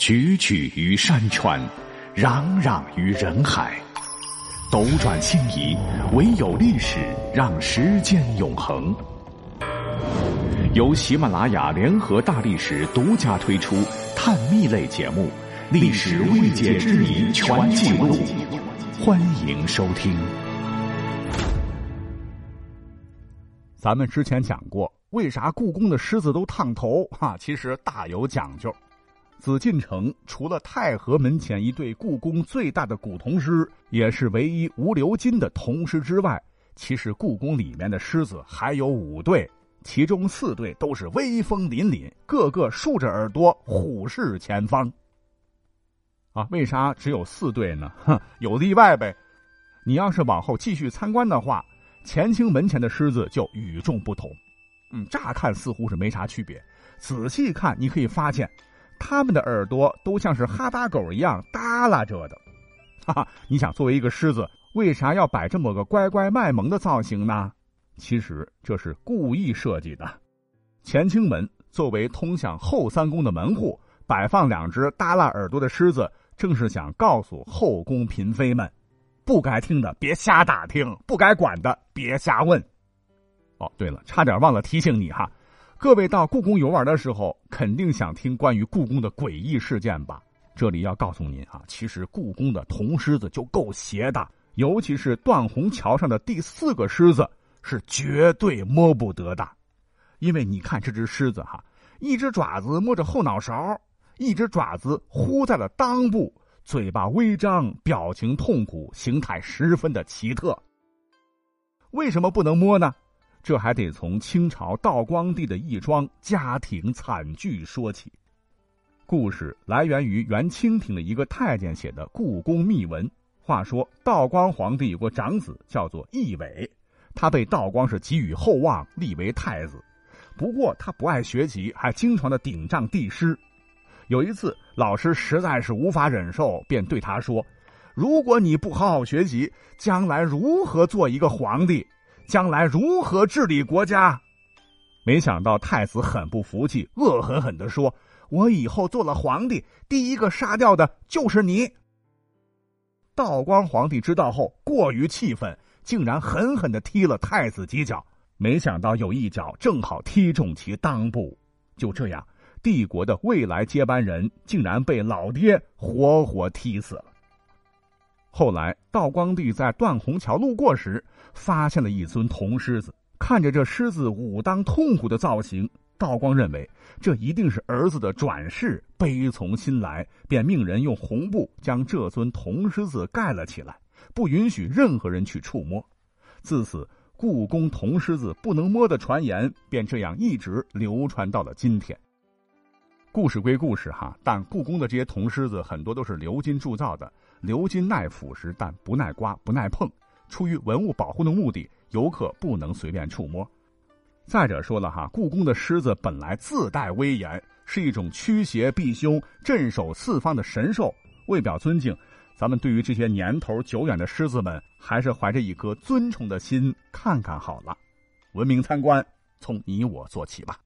踽踽于山川，攘攘于人海，斗转星移，唯有历史让时间永恒。由喜马拉雅联合大历史独家推出探秘类节目《历史未解之谜全记录》，欢迎收听。咱们之前讲过，为啥故宫的狮子都烫头？哈，其实大有讲究。紫禁城除了太和门前一对故宫最大的古铜狮，也是唯一无鎏金的铜狮之外，其实故宫里面的狮子还有五对，其中四对都是威风凛凛，个个竖着耳朵，虎视前方。啊，为啥只有四对呢？哼，有例外呗。你要是往后继续参观的话。乾清门前的狮子就与众不同，嗯，乍看似乎是没啥区别，仔细看你可以发现，他们的耳朵都像是哈巴狗一样耷拉着的，哈哈！你想，作为一个狮子，为啥要摆这么个乖乖卖萌的造型呢？其实这是故意设计的。乾清门作为通向后三宫的门户，摆放两只耷拉耳朵的狮子，正是想告诉后宫嫔妃们。不该听的别瞎打听，不该管的别瞎问。哦，对了，差点忘了提醒你哈，各位到故宫游玩的时候，肯定想听关于故宫的诡异事件吧？这里要告诉您啊，其实故宫的铜狮子就够邪的，尤其是断虹桥上的第四个狮子是绝对摸不得的，因为你看这只狮子哈，一只爪子摸着后脑勺，一只爪子呼在了裆部。嘴巴微张，表情痛苦，形态十分的奇特。为什么不能摸呢？这还得从清朝道光帝的一桩家庭惨剧说起。故事来源于元清廷的一个太监写的故宫秘闻。话说道光皇帝有个长子叫做奕伟，他被道光是给予厚望，立为太子。不过他不爱学习，还经常的顶撞帝师。有一次，老师实在是无法忍受，便对他说：“如果你不好好学习，将来如何做一个皇帝？将来如何治理国家？”没想到太子很不服气，恶狠狠地说：“我以后做了皇帝，第一个杀掉的就是你。”道光皇帝知道后过于气愤，竟然狠狠的踢了太子几脚。没想到有一脚正好踢中其裆部，就这样。帝国的未来接班人竟然被老爹活活踢死了。后来，道光帝在断虹桥路过时，发现了一尊铜狮子。看着这狮子武当痛苦的造型，道光认为这一定是儿子的转世，悲从心来，便命人用红布将这尊铜狮子盖了起来，不允许任何人去触摸。自此，故宫铜狮子不能摸的传言便这样一直流传到了今天。故事归故事哈，但故宫的这些铜狮子很多都是鎏金铸造的，鎏金耐腐蚀，但不耐刮、不耐碰。出于文物保护的目的，游客不能随便触摸。再者说了哈，故宫的狮子本来自带威严，是一种驱邪避凶、镇守四方的神兽。为表尊敬，咱们对于这些年头久远的狮子们，还是怀着一颗尊崇的心看看好了。文明参观，从你我做起吧。